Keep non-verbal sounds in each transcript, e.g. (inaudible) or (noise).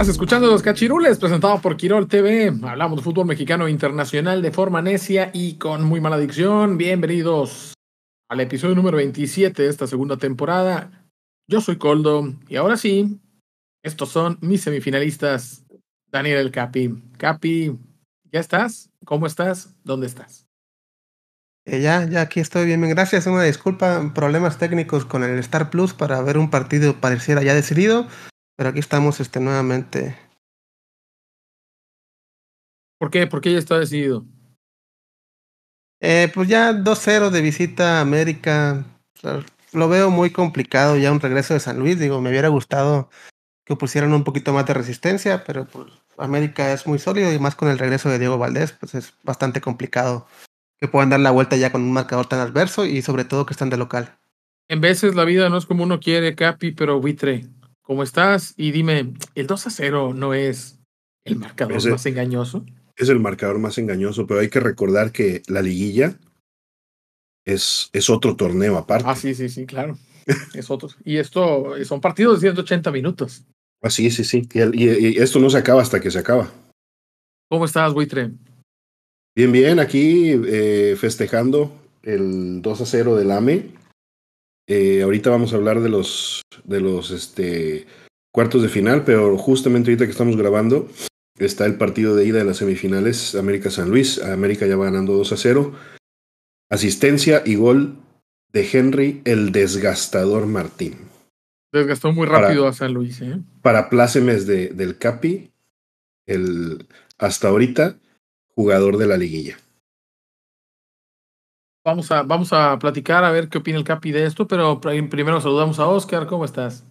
Estás escuchando Los Cachirules, presentado por Quirol TV. Hablamos de fútbol mexicano internacional de forma necia y con muy mala dicción. Bienvenidos al episodio número 27 de esta segunda temporada. Yo soy Coldo y ahora sí, estos son mis semifinalistas. Daniel El Capi. Capi, ¿ya estás? ¿Cómo estás? ¿Dónde estás? Eh, ya, ya aquí estoy bien. Gracias. Una disculpa, problemas técnicos con el Star Plus para ver un partido pareciera ya decidido pero aquí estamos este, nuevamente. ¿Por qué? ¿Por qué ya está decidido? Eh, pues ya 2-0 de visita a América. lo veo muy complicado ya un regreso de San Luis. Digo, me hubiera gustado que pusieran un poquito más de resistencia, pero pues América es muy sólido y más con el regreso de Diego Valdés, pues es bastante complicado que puedan dar la vuelta ya con un marcador tan adverso y sobre todo que están de local. En veces la vida no es como uno quiere, Capi, pero buitre. ¿Cómo estás? Y dime, ¿el 2 a 0 no es el marcador más engañoso? Es el marcador más engañoso, pero hay que recordar que la liguilla es, es otro torneo aparte. Ah, sí, sí, sí, claro. es otro. Y esto son partidos de 180 minutos. Ah, sí, sí, sí. Y, esto no se acaba hasta que se acaba. ¿Cómo estás, Buitre? Bien, bien, aquí eh, festejando el 2 a 0 del AME. Eh, ahorita vamos a hablar de los, de los este, cuartos de final, pero justamente ahorita que estamos grabando está el partido de ida de las semifinales América-San Luis. América ya va ganando 2 a 0. Asistencia y gol de Henry, el desgastador Martín. Desgastó muy rápido a San Luis. ¿eh? Para plácemes de, del Capi, el hasta ahorita jugador de la liguilla. Vamos a, vamos a platicar a ver qué opina el Capi de esto, pero primero saludamos a Oscar. ¿Cómo estás?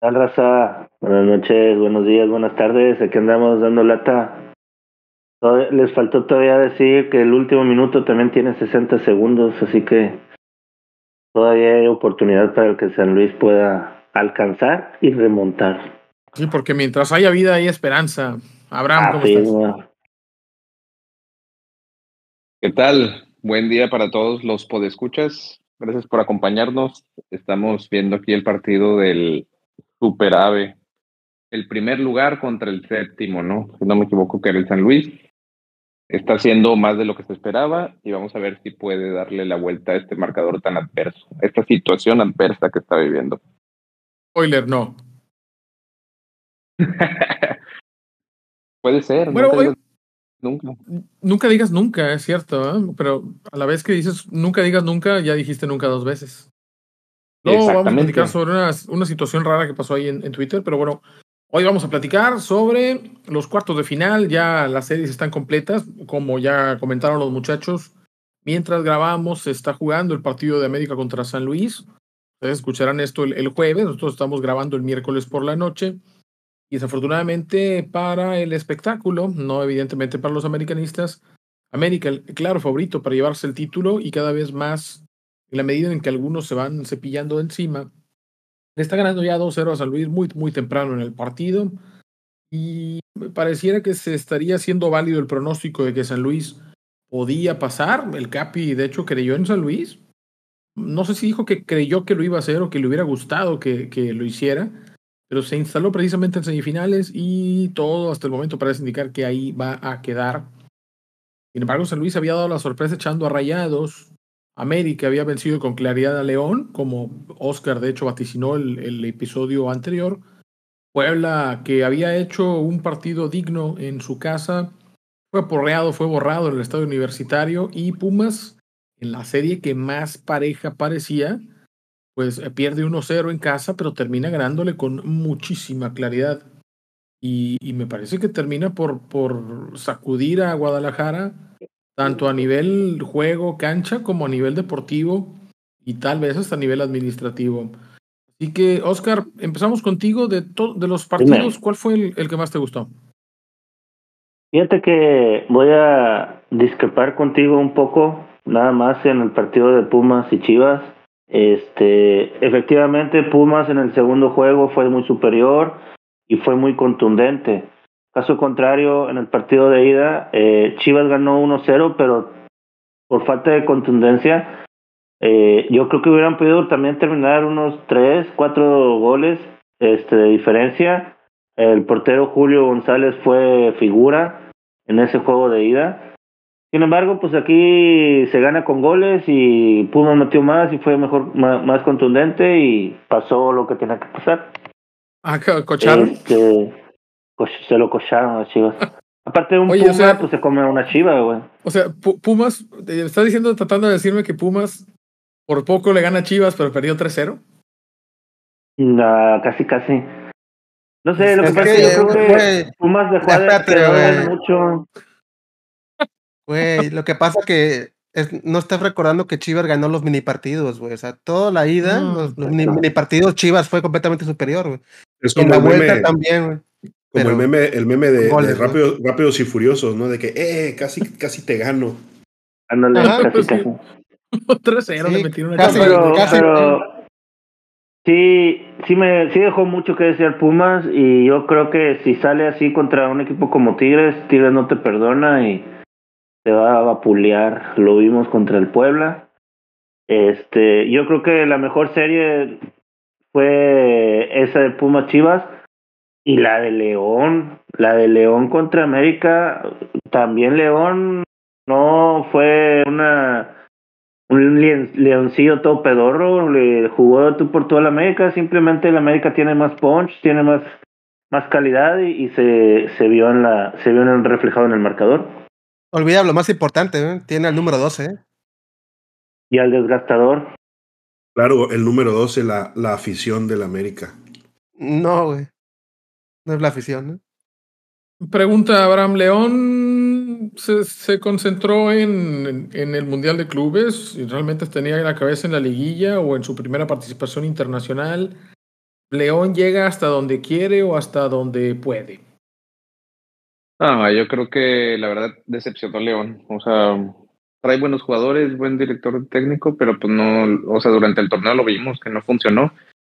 Hola, raza. Buenas noches, buenos días, buenas tardes. Aquí andamos dando lata. Les faltó todavía decir que el último minuto también tiene 60 segundos, así que todavía hay oportunidad para que San Luis pueda alcanzar y remontar. Sí, porque mientras haya vida hay esperanza. Abraham, ¿cómo estás? ¿Qué tal? Buen día para todos los podescuchas. Gracias por acompañarnos. Estamos viendo aquí el partido del Super Ave. El primer lugar contra el séptimo, ¿no? Si no me equivoco, que era el San Luis. Está haciendo más de lo que se esperaba y vamos a ver si puede darle la vuelta a este marcador tan adverso, esta situación adversa que está viviendo. Spoiler, no. (laughs) puede ser. Bueno, Nunca. Nunca digas nunca, es cierto, ¿eh? pero a la vez que dices nunca digas nunca, ya dijiste nunca dos veces. No, vamos a platicar sobre una, una situación rara que pasó ahí en, Twitter, pero bueno, hoy vamos a platicar sobre los cuartos de final, ya las series están completas, como ya comentaron los muchachos, mientras grabamos se está jugando el partido de América contra San Luis, ustedes escucharán esto el jueves, nosotros estamos grabando el miércoles por la noche. Y desafortunadamente para el espectáculo, no evidentemente para los americanistas, América, claro favorito para llevarse el título y cada vez más, en la medida en que algunos se van cepillando encima, está ganando ya 2-0 a San Luis muy, muy temprano en el partido. Y pareciera que se estaría haciendo válido el pronóstico de que San Luis podía pasar. El Capi, de hecho, creyó en San Luis. No sé si dijo que creyó que lo iba a hacer o que le hubiera gustado que, que lo hiciera pero se instaló precisamente en semifinales y todo hasta el momento parece indicar que ahí va a quedar. Sin embargo, San Luis había dado la sorpresa echando a rayados. América había vencido con claridad a León, como Oscar de hecho vaticinó el, el episodio anterior. Puebla, que había hecho un partido digno en su casa, fue porreado, fue borrado en el estadio universitario. Y Pumas, en la serie que más pareja parecía, pues eh, pierde 1-0 en casa, pero termina ganándole con muchísima claridad y, y, me parece que termina por, por sacudir a Guadalajara, tanto a nivel juego, cancha, como a nivel deportivo y tal vez hasta a nivel administrativo. Así que, Oscar, empezamos contigo de, de los partidos. ¿Cuál fue el, el que más te gustó? Fíjate que voy a discrepar contigo un poco, nada más en el partido de Pumas y Chivas. Este, efectivamente, Pumas en el segundo juego fue muy superior y fue muy contundente. Caso contrario, en el partido de ida, eh, Chivas ganó 1-0, pero por falta de contundencia, eh, yo creo que hubieran podido también terminar unos 3, 4 goles este, de diferencia. El portero Julio González fue figura en ese juego de ida. Sin embargo, pues aquí se gana con goles y Puma metió más y fue mejor, más, contundente y pasó lo que tenía que pasar. Ah, cocharon. Este, se lo cocharon a Chivas. (laughs) Aparte de un Puma, pues se come una chiva, güey. O sea, Pumas, está diciendo, tratando de decirme que Pumas por poco le gana a Chivas, pero perdió 3-0. No, casi, casi. No sé, lo que pasa es que yo creo que Pumas dejó de mucho. Güey, lo que pasa que es, no estás recordando que Chivas ganó los mini partidos, güey. O sea, toda la ida, los, mini, partidos Chivas fue completamente superior, güey. Es como la vuelta también, güey. Como el meme, el meme de, rápidos y Furiosos, ¿no? De que, eh, casi, casi te gano. Ándale, casi, pues. 3-0 (laughs) le metieron casi, pero, pero, sí, sí me sí dejó mucho que decir Pumas y yo creo que si sale así contra un equipo como Tigres, Tigres no te perdona y se va a vapulear. Lo vimos contra el Puebla. Este, yo creo que la mejor serie fue esa de Pumas Chivas y la de León, la de León contra América, también León no fue una un leoncillo todo pedorro, le jugó tú por toda la América, simplemente la América tiene más punch, tiene más más calidad y, se, se vio en la se vio en reflejado en el marcador. Olvida lo más importante, ¿eh? tiene el número 12. ¿eh? Y al desgastador. Claro, el número 12, la, la afición del América. No, güey. No es la afición, ¿eh? Pregunta Abraham León. Se, se concentró en, en, el Mundial de Clubes y realmente tenía la cabeza en la liguilla o en su primera participación internacional. ¿León llega hasta donde quiere o hasta donde puede? Ah, yo creo que la verdad decepcionó León. O sea, trae buenos jugadores, buen director técnico, pero pues no, o sea, durante el torneo lo vimos que no funcionó.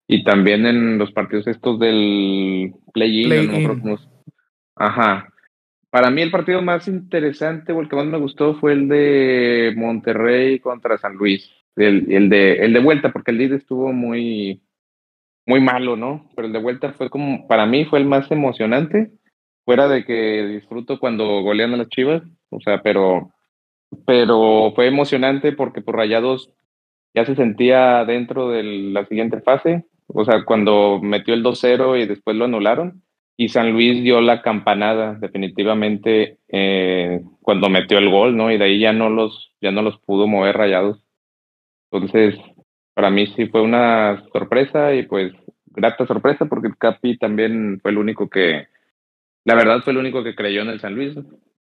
Y también en los partidos estos del play-in. Ajá. Para mí el partido más interesante o el que más me gustó fue el de Monterrey contra San Luis. El, el de, el de vuelta, porque el lead estuvo muy, muy malo, ¿no? Pero el de vuelta fue como, para mí fue el más emocionante fuera de que disfruto cuando golean a las Chivas, o sea, pero, pero fue emocionante porque por Rayados ya se sentía dentro de la siguiente fase, o sea, cuando metió el 2-0 y después lo anularon, y San Luis dio la campanada definitivamente eh, cuando metió el gol, ¿no? Y de ahí ya no los, ya no los pudo mover Rayados. Entonces, para mí sí fue una sorpresa y pues grata sorpresa porque Capi también fue el único que, la verdad fue el único que creyó en el San Luis.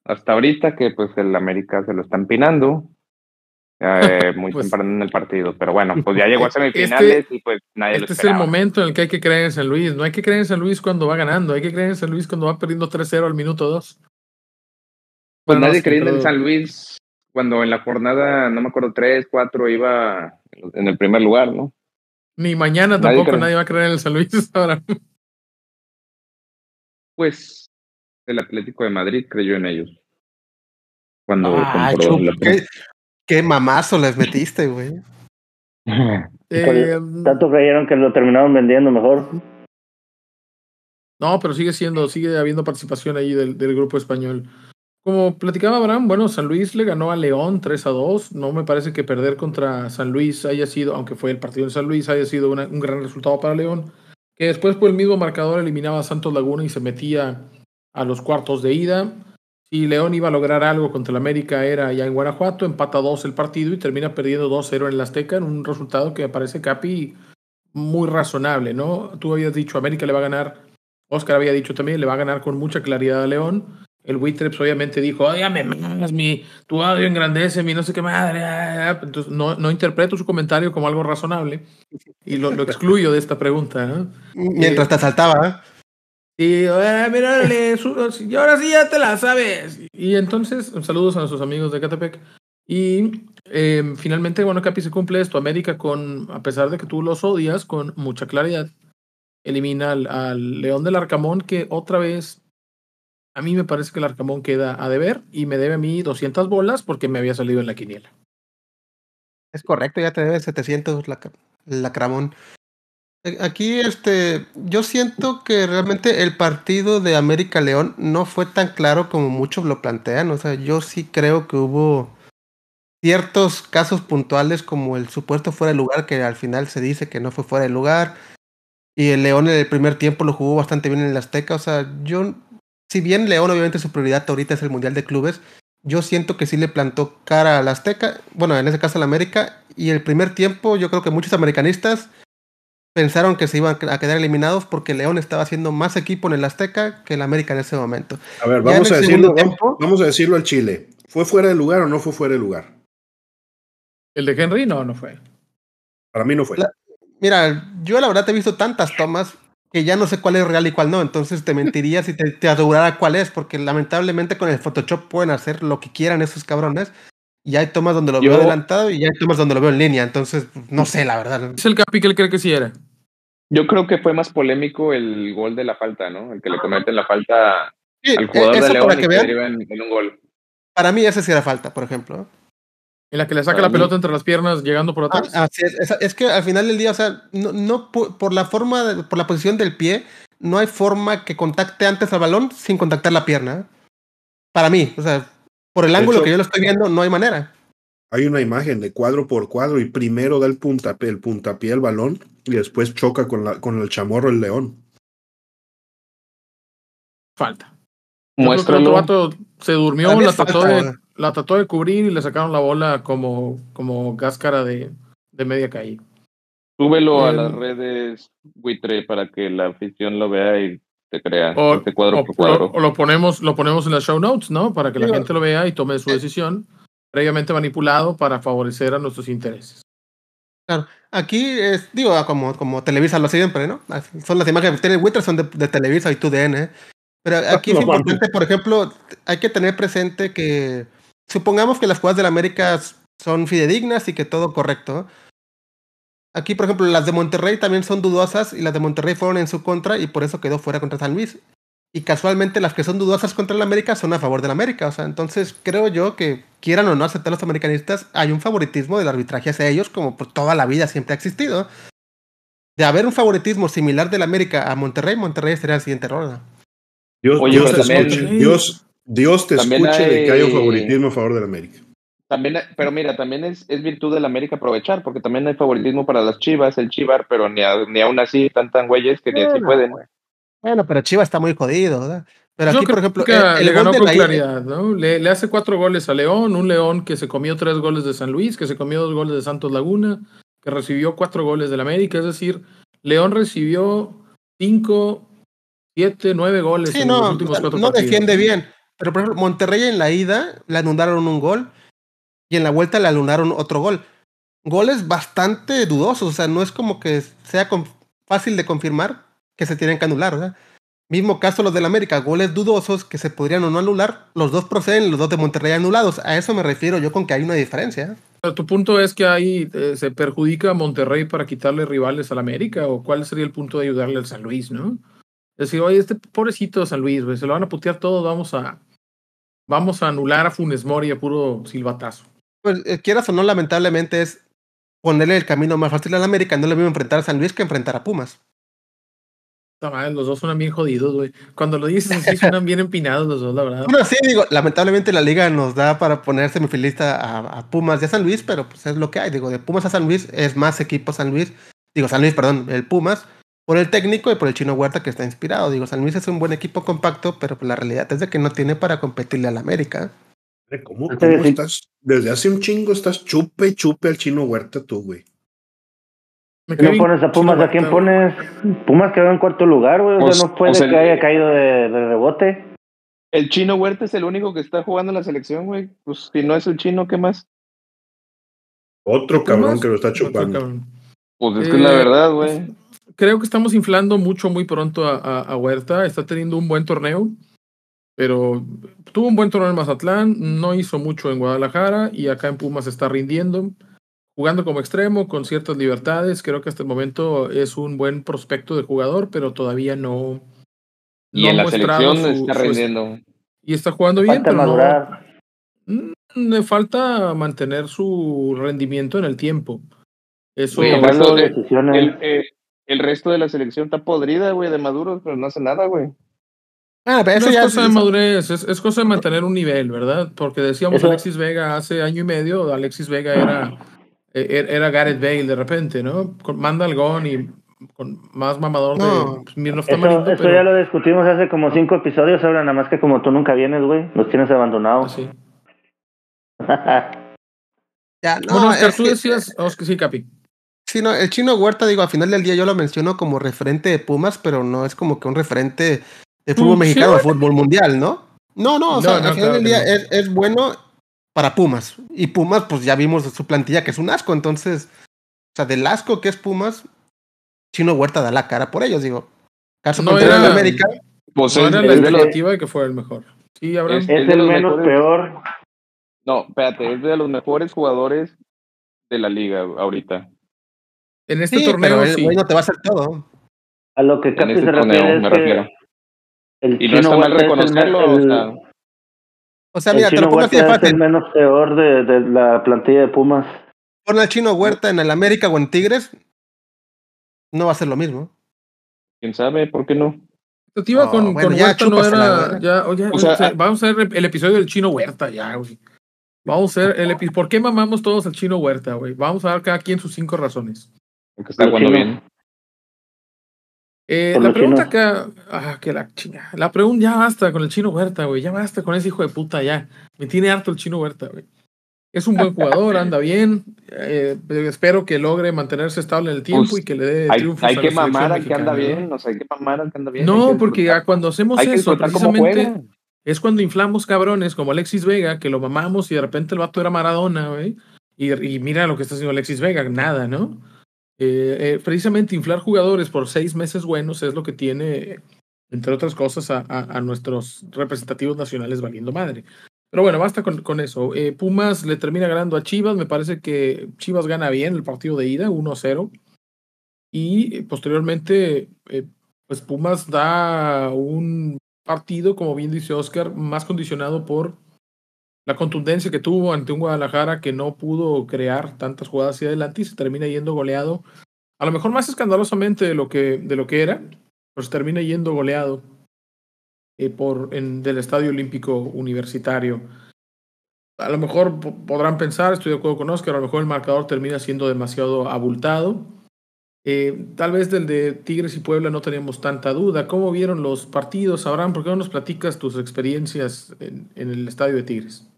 Hasta ahorita que pues el América se lo está empinando. Eh, (laughs) muy pues temprano en el partido, pero bueno, pues ya llegó a este semifinales y pues nadie este lo Este es el momento en el que hay que creer en San Luis. No hay que creer en San Luis cuando va ganando, hay que creer en San Luis cuando va perdiendo 3-0 al minuto 2. Pues nadie creía en San Luis cuando en la jornada, no me acuerdo, 3, 4 iba en el primer lugar, ¿no? Ni mañana tampoco nadie va a creer en el San Luis (laughs) ahora. Pues el Atlético de Madrid creyó en ellos. Cuando ah, qué, mamazo les metiste, güey. (laughs) Eh, Tanto creyeron que lo terminaron vendiendo mejor. No, pero sigue siendo, sigue habiendo participación ahí del, del, grupo español. Como platicaba Abraham, bueno, San Luis le ganó a León 3 a 2. No me parece que perder contra San Luis haya sido, aunque fue el partido de San Luis, haya sido un gran resultado para León. Que después por el mismo marcador eliminaba a Santos Laguna y se metía a los cuartos de ida. Si León iba a lograr algo contra el América era ya en Guanajuato, empata 2 el partido y termina perdiendo 2-0 en el Azteca, en un resultado que me parece, Capi, muy razonable, ¿no? Tú habías dicho, América le va a ganar Oscar había dicho también, le va a ganar con mucha claridad a León. El Wittreps obviamente dijo, óigame más, mi, tu audio engrandece mi no sé qué madre. Ah, ah". Entonces no, no interpreto su comentario como algo razonable y lo, lo excluyo de esta pregunta. Mientras te saltaba. Y, eh, y ahora sí ya te la sabes. Y entonces, saludos a nuestros amigos de Catepec. Y eh, finalmente, bueno, Capi se cumple esto. América, con, a pesar de que tú los odias, con mucha claridad, elimina al, León del Arcamón, que otra vez, a mí me parece que el Arcamón queda a deber y me debe a mí 200 bolas porque me había salido en la quiniela. Es correcto, ya te debe 700 la, la Cramón. Aquí, este, yo siento que realmente el partido de América León no fue tan claro como muchos lo plantean. O sea, yo sí creo que hubo ciertos casos puntuales como el supuesto fuera de lugar, que al final se dice que no fue fuera de lugar. Y el León en el primer tiempo lo jugó bastante bien en el Azteca. O sea, yo, si bien León obviamente su prioridad ahorita es el Mundial de Clubes, yo siento que sí le plantó cara al Azteca, bueno, en ese caso al América. Y el primer tiempo yo creo que muchos americanistas pensaron que se iban a quedar eliminados porque León estaba haciendo más equipo en el Azteca que el América en ese momento. A ver, vamos a, decirlo, vamos a decirlo al Chile. ¿Fue fuera de lugar o no fue fuera de lugar? ¿El de Henry? No, no fue. Para mí no fue. mira, yo la verdad te he visto tantas tomas que ya no sé cuál es real y cuál no. Entonces te mentiría si te, te, asegurara cuál es, porque lamentablemente con el Photoshop pueden hacer lo que quieran esos cabrones. Y hay tomas donde lo veo adelantado y hay tomas donde lo veo en línea. Entonces, no sé, la verdad. Es el capi que él cree que sí era. Yo creo que fue más polémico el gol de la falta, ¿no? El que le cometen la falta al jugador de León y que en, un gol. Para mí ese sí era falta, por ejemplo. En la que le saca la pelota entre las piernas llegando por atrás. Ah, es, es, que al final del día, o sea, no, no por la forma, por la posición del pie, no hay forma que contacte antes al balón sin contactar la pierna. Para mí, o sea, por el ángulo que yo lo estoy viendo, no hay manera. Hay una imagen de cuadro por cuadro y primero da el puntapié, el puntapié al balón y después choca con, la, con el chamorro el león. Falta. Muéstralo. El se durmió, la trató de la trató de cubrir y le sacaron la bola como, como cáscara de, de media caída. Súbelo a las redes buitre para que la afición lo vea y te crea o, este cuadro por cuadro. O, lo ponemos, lo ponemos en las show notes, ¿no? Para que la gente lo vea y tome su decisión previamente manipulado para favorecer a nuestros intereses. Claro, aquí es, digo, como, como Televisa lo siempre, ¿no? Son las imágenes de Twitter son de, de Televisa y TUDN, ¿eh? Pero aquí es importante, por ejemplo, hay que tener presente que supongamos que las jugadas la América son fidedignas y que todo correcto. Aquí, por ejemplo, las de Monterrey también son dudosas y las de Monterrey fueron en su contra y por eso quedó fuera contra San Luis. Y casualmente las que son dudosas contra el América son a favor del América. O sea, entonces creo yo que quieran o no aceptar los americanistas, hay un favoritismo del arbitraje hacia ellos como por toda la vida siempre ha existido. De haber un favoritismo similar del América a Monterrey, Monterrey sería el siguiente ronda. Dios, Dios te escuche. Dios, Dios te escuche de que hay un favoritismo a favor del América. También, pero mira, también es, es virtud del América aprovechar, porque también hay favoritismo para las Chivas, el Chivar, pero ni, ni aún así están tan güeyes que ni así pueden. Bueno, pero Chivas está muy jodido, ¿verdad? Pero aquí, por ejemplo, le ganó con claridad, ¿no? Le, le, hace cuatro goles a León, un León que se comió tres goles de San Luis, que se comió dos goles de Santos Laguna, que recibió cuatro goles del América, es decir, León recibió cinco, siete, nueve goles en los últimos cuatro no defiende bien. Pero por ejemplo, Monterrey en la ida le anularon un gol y en la vuelta le anularon otro gol. Goles bastante dudosos, o sea, no es como que sea fácil de confirmar que se tienen que anular, ¿verdad? Mismo caso los del América, goles dudosos que se podrían o no anular, los dos proceden, los dos de Monterrey anulados. A eso me refiero yo con que hay una diferencia. Tu punto es que ahí eh, se perjudica a Monterrey para quitarle rivales al América, o cuál sería el punto de ayudarle al San Luis, ¿no? Decir, oye, este pobrecito San Luis, se lo van a putear todo, vamos a, vamos a anular a Funes Mori a puro silbatazo. Pues eh, quieras o no, lamentablemente es ponerle el camino más fácil al América. No le mismo enfrentar a San Luis que enfrentar a Pumas. los dos suenan bien jodidos, güey. Cuando lo dices así, suenan bien empinados los dos, la verdad. Bueno, sí, digo, lamentablemente la liga nos da para poner semifilista a, a, Pumas y a San Luis, pero pues es lo que hay. Digo, de Pumas a San Luis es más equipo San Luis. Digo, San Luis, perdón, el Pumas por el técnico y por el chino Huerta que está inspirado. Digo, San Luis es un buen equipo compacto, pero la realidad es de que no tiene para competirle al América. ¿Cómo, cómo estás? Desde hace un chingo estás chupe chupe al chino Huerta tú, güey. no pones a Pumas, ¿a quién pones? Pumas quedó en cuarto lugar, güey. o sea, pues, no puede pues que haya caído de, rebote. El chino Huerta es el único que está jugando en la selección, güey. Pues si no es el chino, ¿qué más? Otro cabrón que lo está chupando. Pues es que es la eh, verdad, güey. Creo que estamos inflando mucho muy pronto a, a, Huerta. Está teniendo un buen torneo, pero tuvo un buen torneo en Mazatlán, no hizo mucho en Guadalajara y acá en Pumas está rindiendo. Jugando como extremo, con ciertas libertades. Creo que hasta el momento es un buen prospecto de jugador, pero todavía no. Y en la selección está rindiendo. y está jugando bien, pero no. Mm, le falta mantener su rendimiento en el tiempo. Eso el, resto de, eh, el, resto de la selección está podrida, güey, de maduros, pero no hace nada, güey. Ah, pero eso es cosa de madurez, es, cosa de mantener un nivel, ¿verdad? Porque decíamos Alexis Vega hace año y medio, Alexis Vega era, e, e, era Gareth Bale de repente, ¿no? manda el gol y con más mamador de pues, Eso, ya lo discutimos hace como cinco episodios, ahora nada más que como tú nunca vienes, güey, los tienes abandonados. Sí. (laughs) ya, no, bueno, Oscar, tú decías, Oscar, sí, Capi. Sí, no, el chino Huerta, digo, al final del día yo lo menciono como referente de Pumas, pero no es como que un referente de fútbol mm, mexicano o fútbol mundial, ¿no? No, no, o sea, al final del día es, es, bueno para Pumas. Y Pumas, pues ya vimos su plantilla que es un asco, entonces, o sea, del asco que es Pumas, Chino Huerta da la cara por ellos, digo. Caso no era, en América. Pues no era la expectativa de que fuera el mejor. Sí, Es, el menos peor. No, espérate, es de los mejores jugadores de la liga ahorita. En este torneo, sí. no te va a hacer todo. A lo que Capi este se refiere me refiero. El y no está mal reconocerlo. o, sea, o sea, mira, te lo pongo así Es el menos peor de, de, la plantilla de Pumas. Pon al chino Huerta en el América o en Tigres. No va a ser lo mismo. ¿Quién sabe? ¿Por qué no? Iba con, con Huerta no era. Ya, oye, o sea, vamos a ver el episodio del chino Huerta ya, güey. Vamos a ver el episodio. ¿Por qué mamamos todos al chino Huerta, güey? Vamos a dar cada quien sus cinco razones. Porque está jugando bien. Eh, la pregunta acá. Ah, que la chinga. La pregunta, ya basta con el chino Huerta, güey. Ya basta con ese hijo de puta, ya. Me tiene harto el chino Huerta, güey. Es un buen jugador, (laughs) anda bien. Eh, espero que logre mantenerse estable en el tiempo pues, y que le dé triunfos. Hay, que mamar al que anda bien, no sé, hay que mamar al que anda bien. No, porque cuando hacemos eso, precisamente es cuando inflamos cabrones como Alexis Vega, que lo mamamos y de repente el vato era Maradona, güey. Y, y, mira lo que está haciendo Alexis Vega, nada, ¿no? Eh, eh, precisamente inflar jugadores por seis meses buenos es lo que tiene, entre otras cosas, a, nuestros representativos nacionales valiendo madre. Pero bueno, basta con, con eso. Eh, Pumas le termina ganando a Chivas. Me parece que Chivas gana bien el partido de ida, 1-0. Y posteriormente, pues Pumas da un partido, como bien dice Oscar, más condicionado por la contundencia que tuvo ante un Guadalajara que no pudo crear tantas jugadas hacia adelante y se termina yendo goleado, a lo mejor más escandalosamente de lo que, de lo que era, pero se termina yendo goleado eh, por, en, del Estadio Olímpico Universitario. A lo mejor podrán pensar, estoy de acuerdo con Oscar, a lo mejor el marcador termina siendo demasiado abultado, eh, tal vez del de Tigres y Puebla no teníamos tanta duda. ¿Cómo vieron los partidos, Abraham? ¿Por qué no nos platicas tus experiencias en, el estadio de Tigres?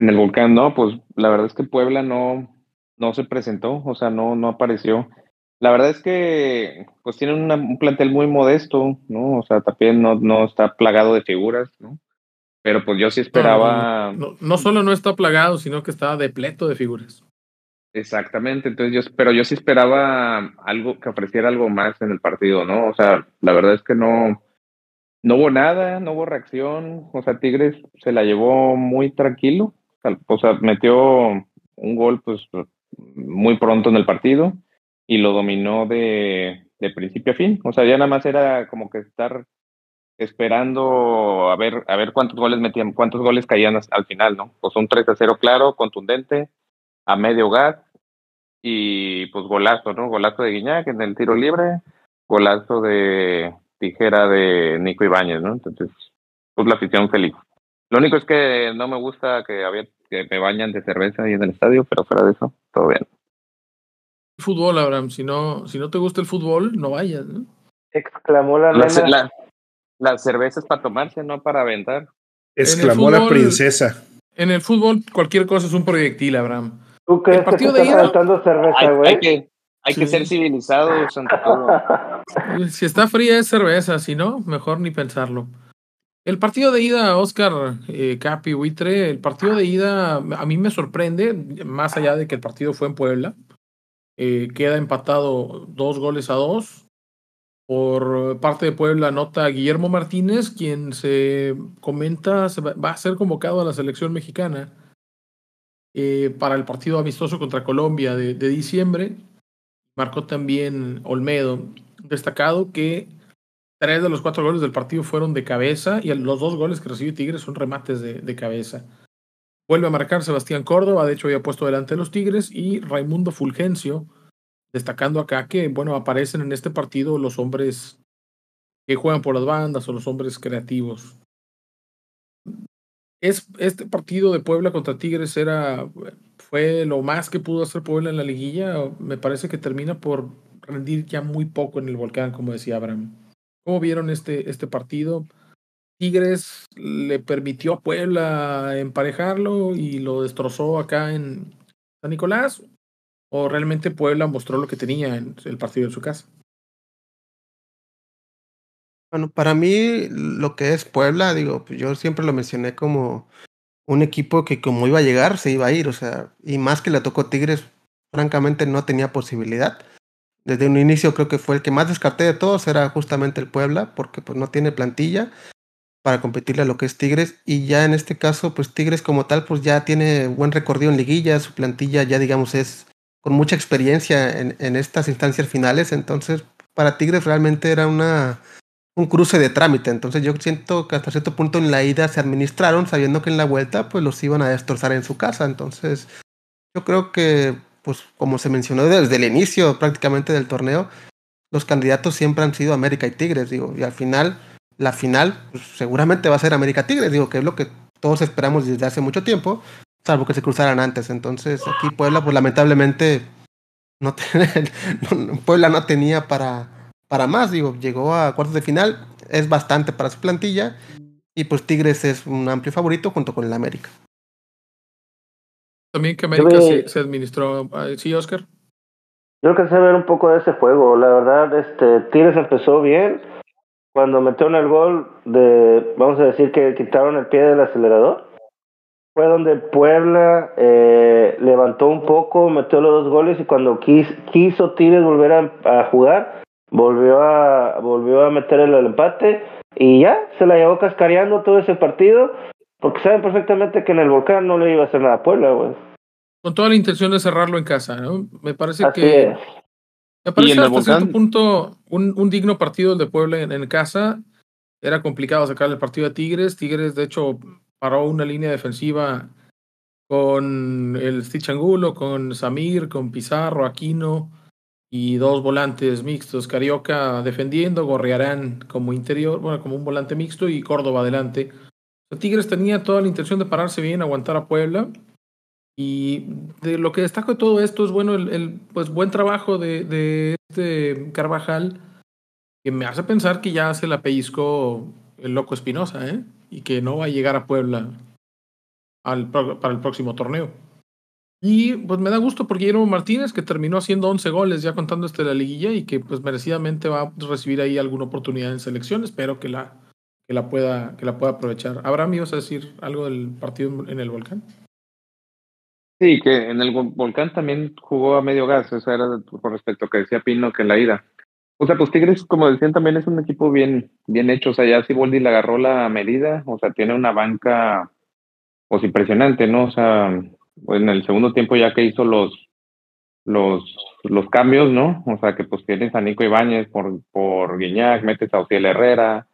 En el volcán, no, pues la verdad es que Puebla no, no se presentó, o sea, no, no apareció. La verdad es que pues tienen un plantel muy modesto, ¿no? O sea, también no, no está plagado de figuras, ¿no? Pero pues yo sí esperaba. No, no, solo no está plagado, sino que está depleto de figuras. Exactamente, entonces yo, pero yo sí esperaba algo que ofreciera algo más en el partido, ¿no? O sea, la verdad es que no, no hubo nada, no hubo reacción, o sea, Tigres se la llevó muy tranquilo, o sea, metió un gol pues muy pronto en el partido y lo dominó de, de principio a fin, o sea, ya nada más era como que estar esperando a ver, a ver cuántos goles metían, cuántos goles caían al final, ¿no? Pues un 3 a 0 claro, contundente, a medio gas y pues golazo, ¿no? Golazo de Guiñac en el tiro libre, golazo de tijera de Nico Ibáñez, ¿no? Entonces, pues la afición feliz. Lo único es que no me gusta que, había, que me bañan de cerveza ahí en el estadio, pero fuera de eso, todo bien. Fútbol, Abraham, si no, si no te gusta el fútbol, no vayas, ¿no? Exclamó la, la, la, cerveza es para tomarse, no para aventar. Exclamó la princesa. En el fútbol, cualquier cosa es un proyectil, Abraham. ¿Tú crees que te está faltando cerveza, güey? Hay, que, Hay que ser civilizados ante todo. Si está fría es cerveza, si no, mejor ni pensarlo. El partido de ida, Oscar eh, Capi Huitre, el partido de ida a mí me sorprende, más allá de que el partido fue en Puebla. Eh, queda empatado dos goles a dos. Por parte de Puebla nota Guillermo Martínez, quien se comenta va a ser convocado a la selección mexicana eh, para el partido amistoso contra Colombia de diciembre. Marcó también Olmedo, destacado que Tres de los cuatro goles del partido fueron de cabeza y los dos goles que recibió Tigres son remates de, de cabeza. Vuelve a marcar Sebastián Córdoba, de hecho había puesto delante de los Tigres, y Raimundo Fulgencio, destacando acá que, bueno, aparecen en este partido los hombres que juegan por las bandas o los hombres creativos. Es, este partido de Puebla contra Tigres era, fue lo más que pudo hacer Puebla en la liguilla. Me parece que termina por rendir ya muy poco en el volcán, como decía Abraham. ¿Cómo vieron este, este partido? Tigres le permitió a Puebla emparejarlo y lo destrozó acá en San Nicolás. ¿O realmente Puebla mostró lo que tenía en el partido en su casa? Bueno, para mí lo que es Puebla, digo, pues yo siempre lo mencioné como un equipo que como iba a llegar, se iba a ir, o sea, y más que le tocó Tigres, francamente no tenía posibilidad desde un inicio creo que fue el que más descarté de todos, era justamente el Puebla, porque pues no tiene plantilla para competirle a lo que es Tigres. Y ya en este caso, pues Tigres como tal, pues ya tiene buen recorrido en liguilla, su plantilla ya digamos es con mucha experiencia en, en estas instancias finales. Entonces, para Tigres realmente era una, un cruce de trámite. Entonces yo siento que hasta cierto punto en la ida se administraron sabiendo que en la vuelta pues los iban a destrozar en su casa. Entonces yo creo que pues como se mencionó desde el inicio prácticamente del torneo, los candidatos siempre han sido América y Tigres, digo, y al final, la final pues, seguramente va a ser América Tigres, digo, que es lo que todos esperamos desde hace mucho tiempo, salvo que se cruzaran antes. Entonces, aquí Puebla, pues lamentablemente, no (laughs) Puebla no tenía para, para más, digo, llegó a cuartos de final, es bastante para su plantilla, y pues Tigres es un amplio favorito junto con el América. También que América se, administró. Sí, Oscar. Yo alcancé a ver un poco de ese juego. La verdad, este Tigres empezó bien. Cuando metieron el gol de, vamos a decir que quitaron el pie del acelerador, fue donde Puebla eh, levantó un poco, metió los dos goles y cuando quiso, quiso Tigres volver a, jugar, volvió a, volvió a meter el, el empate y ya se la llevó cascareando todo ese partido porque saben perfectamente que en el volcán no le iba a hacer nada a Puebla, güey. Con toda la intención de cerrarlo en casa, ¿no? Me parece que. Me parece hasta cierto punto un, un, digno partido el de Puebla en, casa. Era complicado sacar el partido a Tigres. Tigres, de hecho, paró una línea defensiva con el Stitch Angulo, con Samir, con Pizarro, Aquino y dos volantes mixtos. Carioca defendiendo, Gorriarán como interior, bueno, como un volante mixto y Córdoba adelante. Tigres tenía toda la intención de pararse bien, aguantar a Puebla. Y de lo que destaco de todo esto es bueno el, pues buen trabajo de, de, este Carvajal, que me hace pensar que ya se la pellizcó el loco Espinosa, ¿eh? Y que no va a llegar a Puebla al, para el próximo torneo. Y pues me da gusto porque Guillermo Martínez, que terminó haciendo 11 goles ya contando este la liguilla y que pues merecidamente va a recibir ahí alguna oportunidad en selección. Espero que la, que la pueda, que la pueda aprovechar. Abraham, ¿ibas a decir algo del partido en el volcán? Sí, que en el volcán también jugó a medio gas, eso era con respecto a que decía Pino que en la ida. O sea, pues Tigres, como decían, también es un equipo bien, bien hecho. O sea, ya Siboldi le agarró la medida, o sea, tiene una banca pues impresionante, ¿no? O sea, en el segundo tiempo ya que hizo los los los cambios, ¿no? O sea, que pues tienes a Nico Ibáñez por, por Guiñac, metes a Ociel Herrera,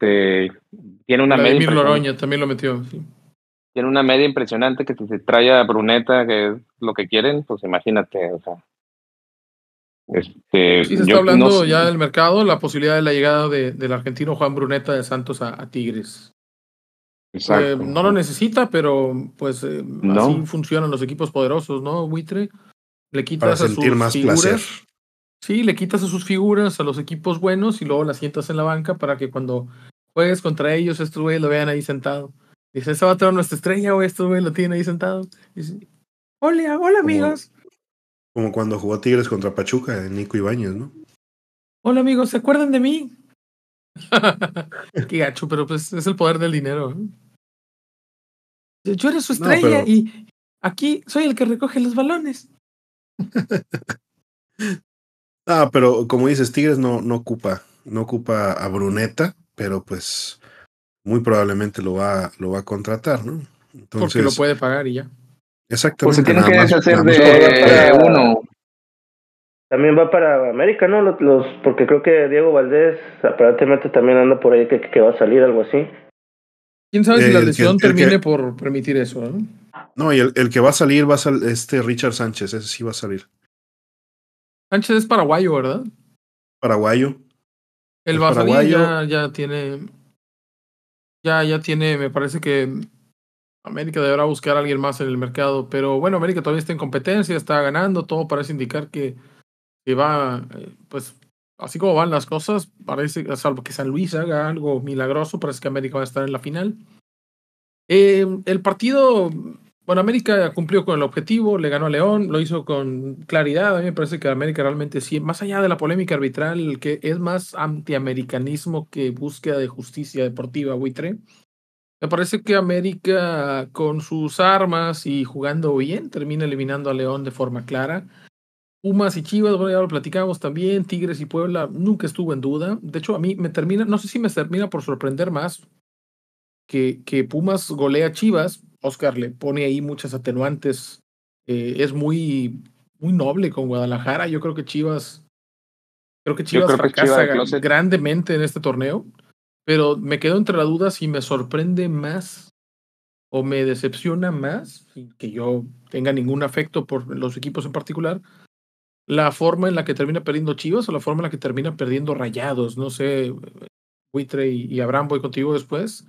este, tiene una media. Loroña también lo metió, Tiene una media impresionante que si se trae a Bruneta, que es lo que quieren, pues imagínate, o sea. Este, sí, se está hablando ya del mercado, la posibilidad de la llegada de, del argentino Juan Bruneta de Santos a, Tigres. Eh, no lo necesita, pero pues eh, así funcionan los equipos poderosos, ¿no, Buitre? Le quitas a sus más figuras. Sí, le quitas a sus figuras a los equipos buenos y luego las sientas en la banca para que cuando juegues contra ellos, estos güeyes lo vean ahí sentado. Dice, esa va a traer nuestra estrella, o estos güeyes lo tienen ahí sentado. Dice, hola, hola amigos. Como cuando jugó Tigres contra Pachuca, Nico Ibáñez, ¿no? Hola amigos, ¿se acuerdan de mí? (laughs) Qué gacho, pero pues es el poder del dinero. Yo era su estrella y aquí soy el que recoge los balones. (laughs) ah, pero como dices, Tigres no, no ocupa, no ocupa a Bruneta, pero pues muy probablemente lo va, lo va a contratar, ¿no? Entonces, Porque lo puede pagar y ya. Exactamente. Pues se tiene que deshacer de uno. También va para América, ¿no? Los, porque creo que Diego Valdés aparentemente también anda por ahí que, que va a salir, algo así. ¿Quién sabe si la lesión termine por permitir eso? ¿no? no, y el, el, que va a salir va a ser este Richard Sánchez, ese sí va a salir. Sánchez es paraguayo, ¿verdad? Paraguayo. El ya, ya tiene. Ya, ya tiene, me parece que América deberá buscar a alguien más en el mercado, pero bueno, América todavía está en competencia, está ganando, todo parece indicar que, que va, eh, pues así como van las cosas, parece, salvo que San Luis haga algo milagroso, parece que América va a estar en la final. Eh, el partido, bueno, América cumplió con el objetivo, le ganó a León, lo hizo con claridad. A mí me parece que América realmente sí, más allá de la polémica arbitral, que es más antiamericanismo que búsqueda de justicia deportiva, buitre. Me parece que América, con sus armas y jugando bien, termina eliminando a León de forma clara. Pumas y Chivas, bueno, ya lo platicamos también. Tigres y Puebla nunca estuvo en duda. De hecho, a mí me termina, no sé si me termina por sorprender más que, que Pumas golea a Chivas. Oscar le pone ahí muchas atenuantes. Eh, es muy, muy noble con Guadalajara. Yo creo que Chivas, creo que Chivas fracasa grandemente en este torneo pero me quedo entre la duda si me sorprende más o me decepciona más, sin que yo tenga ningún afecto por los equipos en particular, la forma en la que termina perdiendo Chivas o la forma en la que termina perdiendo Rayados. No sé, Buitre y, Abraham, voy contigo después.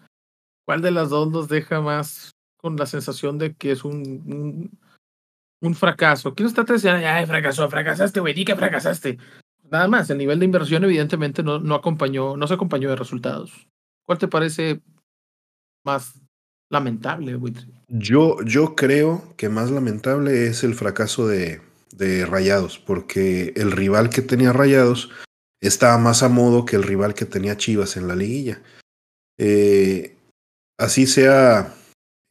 ¿Cuál de las dos nos deja más con la sensación de que es un, un, fracaso? ¿Quién está diciendo, ay, fracasó, fracasaste, güey, di que fracasaste? Nada más, el nivel de inversión evidentemente no, no acompañó, no se acompañó de resultados. ¿Cuál te parece más lamentable, Buitre? Yo, yo creo que más lamentable es el fracaso de, de Rayados, porque el rival que tenía Rayados estaba más a modo que el rival que tenía Chivas en la liguilla. Eh, así sea,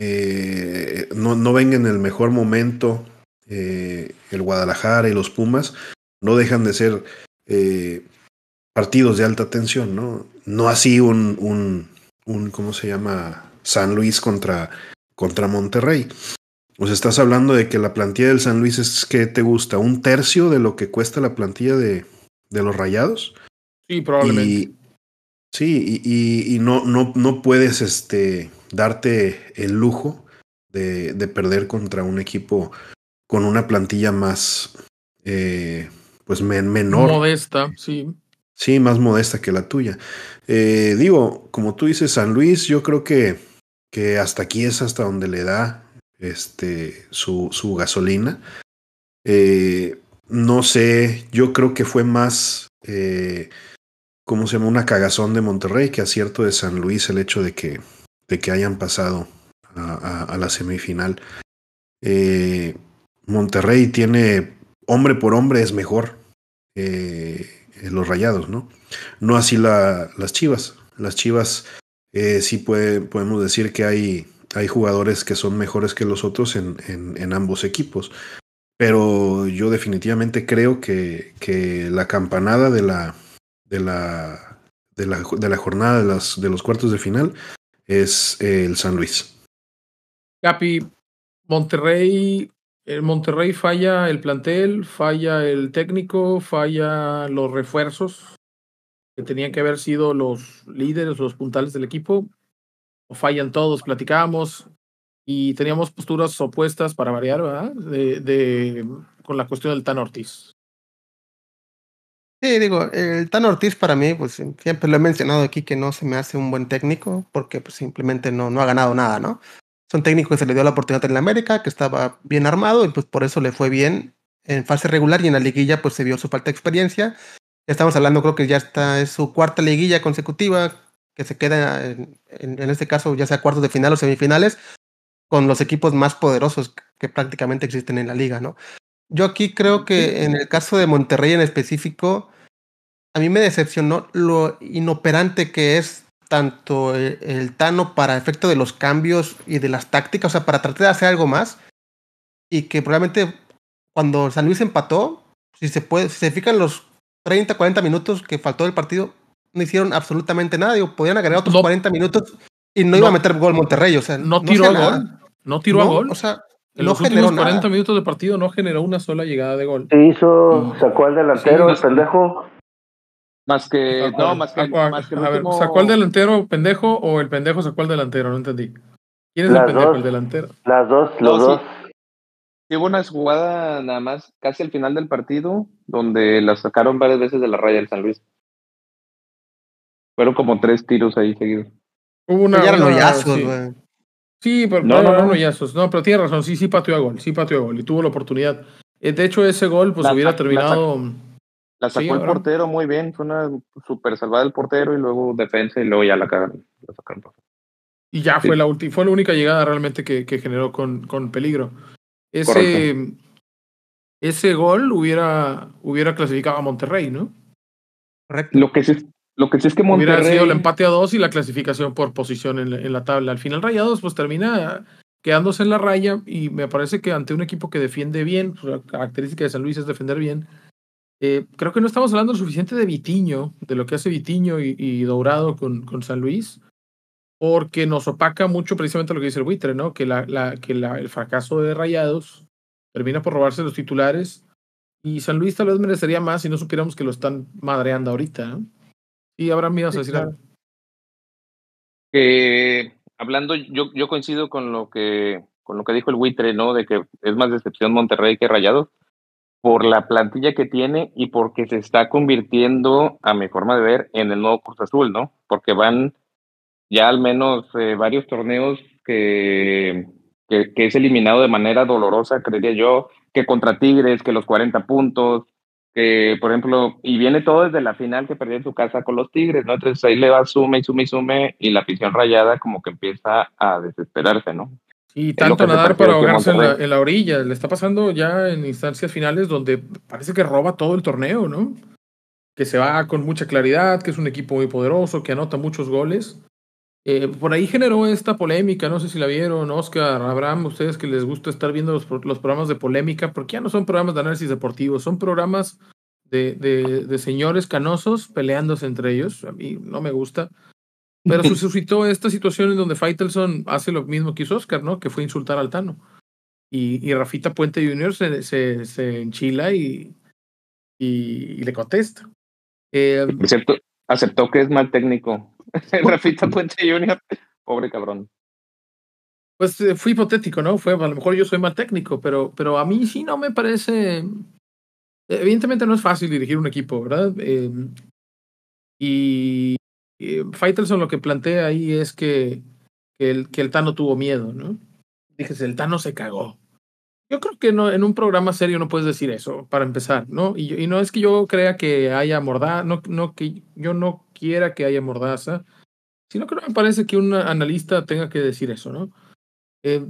eh, no, no venga en el mejor momento eh, el Guadalajara y los Pumas, no dejan de ser eh, partidos de alta tensión, ¿no? No así un, un, un, ¿cómo se llama? San Luis contra, contra Monterrey. O sea, estás hablando de que la plantilla del San Luis es que te gusta, un tercio de lo que cuesta la plantilla de, de los Rayados. Sí, probablemente. sí, y, y, no, no, no puedes este, darte el lujo de, de, perder contra un equipo con una plantilla más, eh, pues menor. Modesta, sí. Sí, más modesta que la tuya. Eh, digo, como tú dices, San Luis, yo creo que, que hasta aquí es hasta donde le da este, su, su gasolina. Eh, no sé, yo creo que fue más, eh, ¿cómo se llama? Una cagazón de Monterrey que acierto de San Luis el hecho de que, de que hayan pasado a, la semifinal. Eh, Monterrey tiene, hombre por hombre, es mejor. Eh, los rayados, ¿no? No así la, las chivas. Las chivas eh, sí puede, podemos decir que hay, hay jugadores que son mejores que los otros en, en, ambos equipos. Pero yo definitivamente creo que, que la campanada de la, de la, de la, de la jornada de, las, de los cuartos de final es el San Luis. Capi, Monterrey el Monterrey falla el plantel, falla el técnico, falla los refuerzos que tenían que haber sido los líderes, los puntales del equipo, fallan todos, platicábamos y teníamos posturas opuestas para variar, ¿verdad? De, de, con la cuestión del Tan Ortiz. Sí, digo, el Tan Ortiz para mí, pues siempre lo he mencionado aquí que no se me hace un buen técnico porque pues, simplemente no, no ha ganado nada, ¿no? Son técnicos que se le dio la oportunidad en la América, que estaba bien armado y pues por eso le fue bien en fase regular y en la liguilla pues se vio su falta de experiencia. Estamos hablando, creo que ya está, es su cuarta liguilla consecutiva, que se queda en, en, este caso ya sea cuartos de final o semifinales, con los equipos más poderosos que prácticamente existen en la liga, ¿no? Yo aquí creo que en el caso de Monterrey en específico, a mí me decepcionó lo inoperante que es tanto el, Tano para efecto de los cambios y de las tácticas, o sea, para tratar de hacer algo más. Y que probablemente cuando San Luis empató, si se puede, si se fijan los 30, 40 minutos que faltó del partido, no hicieron absolutamente nada. Digo, podían agregar otros 40 minutos y no, iba a meter gol Monterrey. O sea, no tiró a gol. No tiró a gol. O sea, en los últimos 40 minutos de partido no generó una sola llegada de gol. Se hizo, sacó al delantero, el pendejo. Más que, no, más que, más que a ver, ¿sacó al delantero pendejo o el pendejo sacó al delantero? No entendí. ¿Quién es el pendejo, el delantero? Las dos, los dos. Sí. hubo una jugada nada más casi al final del partido donde la sacaron varias veces de la raya del San Luis. Fueron como tres tiros ahí seguidos. Hubo una. Ya sí. Sí, pero no, no, no, no, pero tiene razón, sí, sí pateó a gol, sí pateó a gol y tuvo la oportunidad. Eh, de hecho, ese gol pues hubiera terminado. La, sacó el portero muy bien, fue una super salvada del portero y luego defensa y luego ya la cagaron. La sacaron. Y ya fue la última, fue la única llegada realmente que, que generó con, con peligro. Ese, ese gol hubiera, hubiera clasificado a Monterrey, ¿no? Correcto. Lo que sí, lo que sí es que Monterrey... Hubiera sido el empate a dos y la clasificación por posición en, en la tabla. Al final Rayados pues termina quedándose en la raya y me parece que ante un equipo que defiende bien, pues, la característica de San Luis es defender bien, eh, creo que no estamos hablando lo suficiente de Vitiño, de lo que hace Vitiño y, y Dourado con, con, San Luis, porque nos opaca mucho precisamente lo que dice el buitre, ¿no? Que, la, la, que la, el fracaso de Rayados termina por robarse los titulares y San Luis tal vez merecería más si no supiéramos que lo están madreando ahorita, ¿no? Y Abraham, ibas a decir algo. Que hablando, yo, yo coincido con lo que con lo que dijo el buitre, ¿no? De que es más decepción Monterrey que Rayados por la plantilla que tiene y porque se está convirtiendo, a mi forma de ver, en el nuevo Cruz Azul, ¿no? Porque van ya al menos eh, varios torneos que, que, que, es eliminado de manera dolorosa, creería yo, que contra Tigres, que los 40 puntos, que, por ejemplo, y viene todo desde la final que perdió en su casa con los Tigres, ¿no? Entonces ahí le va sume y sume y sume y la afición rayada como que empieza a desesperarse, ¿no? Y tanto nadar para ahogarse en la, en la, orilla. Le está pasando ya en instancias finales donde parece que roba todo el torneo, ¿no? Que se va con mucha claridad, que es un equipo muy poderoso, que anota muchos goles. Eh, por ahí generó esta polémica, no sé si la vieron, Oscar, Abraham, ustedes que les gusta estar viendo los, los programas de polémica, porque ya no son programas de análisis deportivos, son programas de, de, de, señores canosos peleándose entre ellos. A mí no me gusta. Pero (laughs) suscitó esta situación en donde Faitelson hace lo mismo que hizo Oscar, ¿no? Que fue insultar al Tano. Y, y Rafita Puente Jr. se, se, se enchila y, y, y, le contesta. Eh, aceptó que es mal técnico. (laughs) Rafita Puente Jr., pobre cabrón. Pues eh, fue hipotético, ¿no? Fue, a lo mejor yo soy mal técnico, pero, pero a mí sí no me parece. Evidentemente no es fácil dirigir un equipo, ¿verdad? Eh, y eh, lo que plantea ahí es que, el, que el Tano tuvo miedo, ¿no? Dije, el Tano se cagó. Yo creo que no, en un programa serio no puedes decir eso, para empezar, ¿no? Y, y no es que yo crea que haya mordaza, no, no que yo no quiera que haya mordaza, sino que no me parece que un analista tenga que decir eso, ¿no? Eh,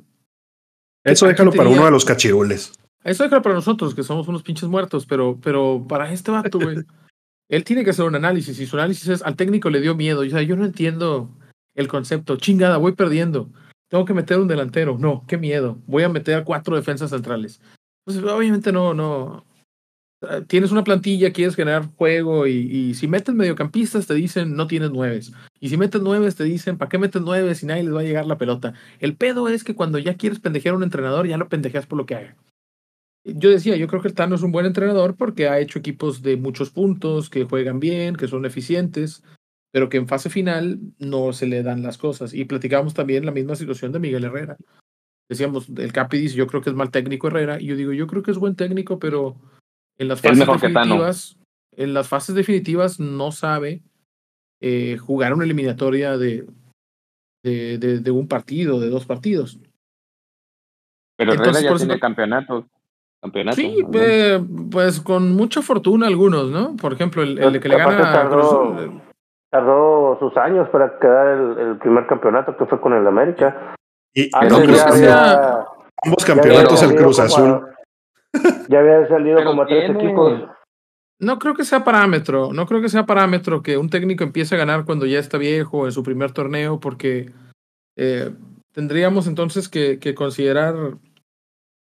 eso déjalo para uno de los cachirules. Eso déjalo para nosotros, que somos unos pinches muertos, pero, pero para este vato, güey, (laughs) él tiene que hacer un análisis y su análisis es, al técnico le dio miedo. O sea, yo no entiendo el concepto, chingada, voy perdiendo tengo que meter un delantero. No, qué miedo. Voy a meter cuatro defensas centrales. Pues obviamente no, no. Tienes una plantilla, quieres generar juego y, si metes mediocampistas te dicen no tienes nueve. Y si metes nueve te dicen ¿para qué metes nueve si nadie les va a llegar la pelota? El pedo es que cuando ya quieres pendejear a un entrenador ya lo pendejeas por lo que haga. Yo decía, yo creo que Tano es un buen entrenador porque ha hecho equipos de muchos puntos, que juegan bien, que son eficientes, pero que en fase final no se le dan las cosas. Y platicamos también la misma situación de Miguel Herrera. Decíamos, el Capi dice, yo creo que es mal técnico Herrera, y yo digo, yo creo que es buen técnico, pero en las fases definitivas, en las fases definitivas no sabe eh, jugar una eliminatoria de, de, de, de, un partido, de dos partidos. Pero Entonces, Herrera ya tiene campeonatos. Campeonato, sí, pues, pues, con mucha fortuna algunos, ¿no? Por ejemplo, el, el que le gana a Cruz, tardó sus años para quedar el, el, primer campeonato que fue con el América. Y, no creo que sea ambos campeonatos el Cruz Azul. Ya había salido como a tres equipos. No creo que sea parámetro, no creo que sea parámetro que un técnico empiece a ganar cuando ya está viejo en su primer torneo, porque eh, tendríamos entonces que, que considerar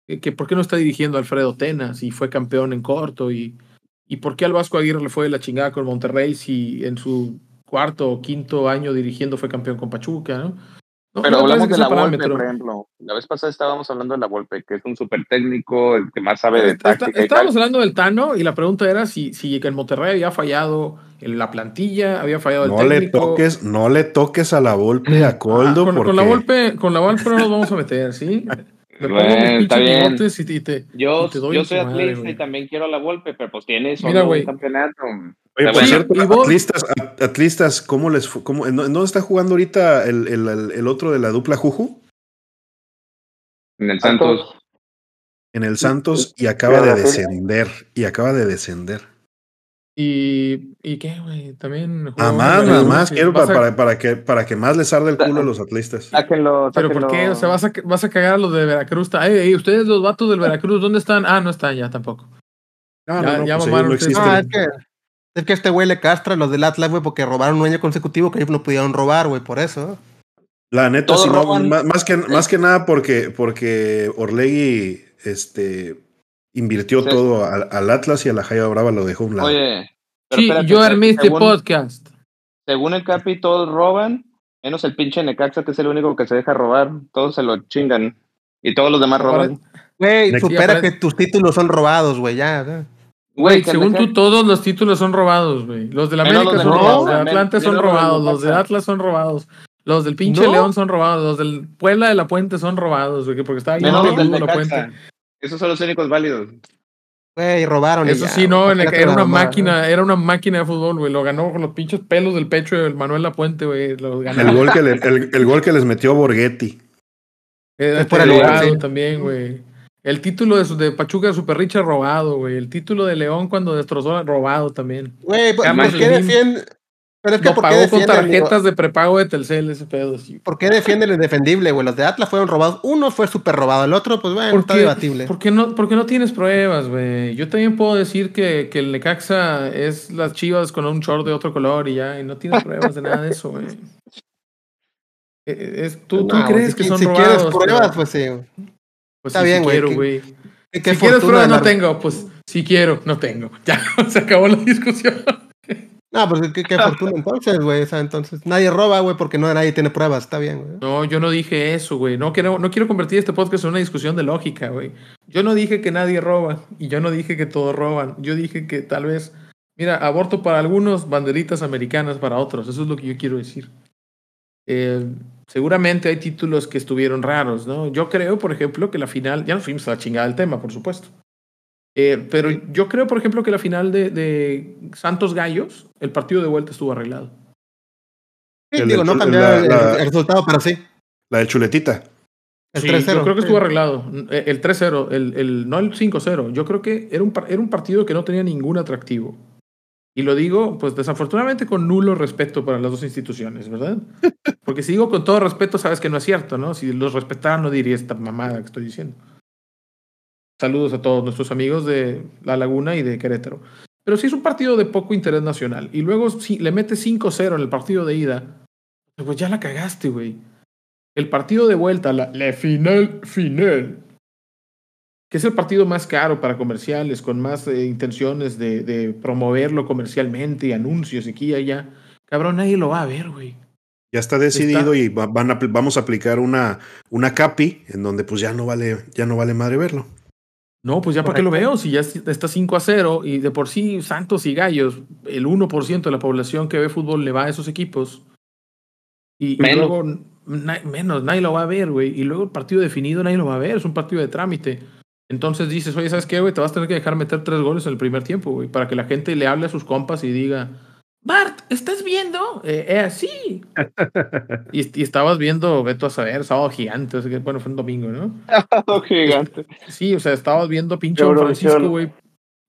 que, por qué no está dirigiendo Alfredo Tena si fue campeón en corto y, y por qué al Vasco Aguirre le fue la chingada con Monterrey si en su cuarto o quinto año dirigiendo fue campeón con Pachuca, ¿no? Pero hablamos de la Volpe, por ejemplo. La vez pasada estábamos hablando de la Volpe, que es un súper técnico, el que más sabe de táctica. estábamos hablando del Tano y la pregunta era si, si en Monterrey había fallado en la plantilla, había fallado el no técnico. Le toques, no le toques a la Volpe, a ah, Coldo. con, la Volpe, con la Volpe no nos vamos a meter, ¿sí? (laughs) está bien. yo, yo soy atlista y también quiero la Volpe, pero pues tiene solo un campeonato. Oye, por cierto, atlistas, atlistas, ¿cómo les fue? Cómo, ¿En dónde está jugando ahorita el, el, el, otro de la dupla Juju? En el Santos. En el Santos y acaba de descender. Y acaba de descender. ¿Y, y qué, güey? También. Nada más, nada más. Quiero para, para, que, para que más les arde el culo a los atlistas. Pero ¿por qué? O sea, vas a, vas a cagar a los de Veracruz. Ey, ustedes, los vatos del Veracruz, ¿dónde están? Ah, no están ya tampoco. No, ya, no, ya pues no ah, es que es que este güey le castra a los del Atlas, güey, porque robaron un año consecutivo que ellos no pudieron robar, güey, por eso. La neta, sí, no, más, que, más que nada porque, porque Orlegui este, invirtió todo al, Atlas y a la Jaya Brava lo dejó un lado. Oye, sí, yo armé este podcast. Según el Capi, todos roban, menos el pinche Necaxa, que es el único que se deja robar. Todos se lo chingan. Y todos los demás roban. Güey, supera que tus títulos son robados, güey, ya. Güey, según tú, todos los títulos son robados, güey. Los de la América son robados, los de Atlante son robados, los de Atlas son robados, los del pinche León son robados, los del Puebla de la Puente son robados, güey, porque está ahí en la Puente. Esos son los únicos válidos. Güey, robaron. Eso sí, no, era una máquina, era una máquina de fútbol, güey. Lo ganó con los pinches pelos del pecho de Manuel Lapuente, güey. El gol, que el, gol que les metió Borghetti. Es por el también, güey. El título de, de Pachuca de Super Richard robado, güey. El título de León cuando destrozó robado también. Güey, ¿por, qué defiende? Pero es que ¿por pagó con tarjetas de prepago de Telcel ese pedo. Sí. ¿Por qué defiende el indefendible, güey? Los de Atlas fueron robados. Uno fue súper robado, el otro, pues bueno, está debatible. Porque no, porque no tienes pruebas, güey. Yo también puedo decir que, que el Necaxa es las chivas con un short de otro color y ya, y no tienes pruebas de nada de eso, güey. (laughs) Eh, eh, es, tú, tú crees que son robados. Si quieres pruebas, pues sí. Pues Está bien, güey. Si quieres pruebas, no tengo. Pues si quiero, no tengo. (laughs) Ya, (laughs) se acabó la discusión. No, pues qué, (laughs) fortuna entonces, güey. O sea, entonces nadie roba, güey, porque no nadie tiene pruebas. Está bien, güey. No, yo no dije eso, güey. No quiero, no quiero convertir este podcast en una discusión de lógica, güey. Yo no dije que nadie roba y yo no dije que todos roban. Yo dije que tal vez, mira, aborto para algunos, banderitas americanas para otros. Eso es lo que yo quiero decir. Eh, seguramente hay títulos que estuvieron raros, ¿no? Yo creo, por ejemplo, que la final, ya nos fuimos a la chingada del tema, por supuesto. Eh, pero yo creo, por ejemplo, que la final de, de, Santos Gallos, el partido de vuelta estuvo arreglado. Sí, digo, no cambió el, resultado, pero sí. La de Chuletita. El 3-0. Yo creo que estuvo arreglado. Eh, el 3-0, el, el, no el 5-0. Yo creo que era un, era un partido que no tenía ningún atractivo. Y lo digo, pues desafortunadamente con nulo respeto para las dos instituciones, ¿verdad? (laughs) Porque si digo con todo respeto, sabes que no es cierto, ¿no? Si los respetara, no diría esta mamada que estoy diciendo. Saludos a todos nuestros amigos de La Laguna y de Querétaro. Pero si es un partido de poco interés nacional y luego si le metes 5-0 en el partido de ida, pues ya la cagaste, güey. El partido de vuelta, la, la final, final, que es el partido más caro para comerciales, con más eh, intenciones de, de, promoverlo comercialmente y anuncios aquí y allá. Cabrón, nadie lo va a ver, güey. Ya está decidido y van a, vamos a aplicar una, una CAPI en donde pues ya no vale, ya no vale madre verlo. No, pues ya para qué lo veo, si ya está 5 a 0 y de por sí Santos y Gallos, el 1% de la población que ve fútbol le va a esos equipos. Y, luego menos, nadie lo va a ver, güey. Y luego el partido definido nadie lo va a ver, es un partido de trámite. Entonces dices, oye, ¿sabes qué, güey? Te vas a tener que dejar meter tres goles en el primer tiempo, güey, para que la gente le hable a sus compas y diga, Bart, ¿estás viendo? Eh, eh así. (laughs) y, y, estabas viendo, veto a saber, sábado gigante, bueno, fue un domingo, ¿no? Sábado gigante. Sí, o sea, estabas viendo pinche Francisco, güey,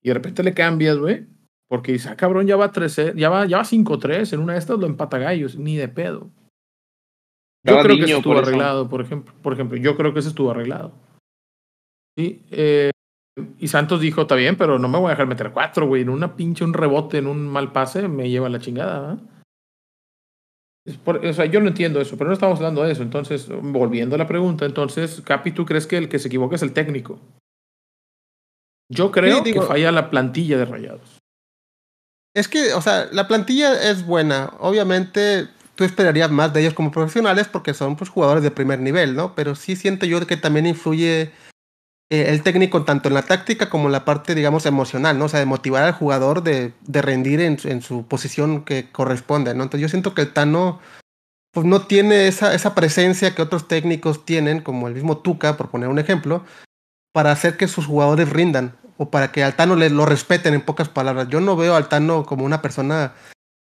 y de repente le cambias, güey, porque dice, ah, cabrón, ya va 3 ya va, ya va 5-3, en una de estas lo empata gallos, ni de pedo. Yo creo que eso estuvo arreglado, por ejemplo. Por ejemplo, yo creo que eso estuvo arreglado. Sí, eh, Y Santos dijo, está bien, pero no me voy a dejar meter cuatro, güey. En una pinche, un rebote, en un mal pase, me lleva la chingada. o sea, yo no entiendo eso, pero no estamos hablando de eso. Entonces, volviendo a la pregunta, entonces, Capi, ¿tú crees que el que se equivoca es el técnico? Yo creo que falla la plantilla de Rayados. Es que, o sea, la plantilla es buena. Obviamente, tú esperarías más de ellos como profesionales porque son pues, jugadores de primer nivel, ¿no? Pero sí siento yo que también influye eh, el técnico tanto en la táctica como en la parte, digamos, emocional, ¿no? O sea, de motivar al jugador de, de rendir en, en, su posición que corresponde, ¿no? Entonces yo siento que el Tano pues no tiene esa, esa presencia que otros técnicos tienen, como el mismo Tuca, por poner un ejemplo, para hacer que sus jugadores rindan o para que al Tano le, lo respeten en pocas palabras. Yo no veo al Tano como una persona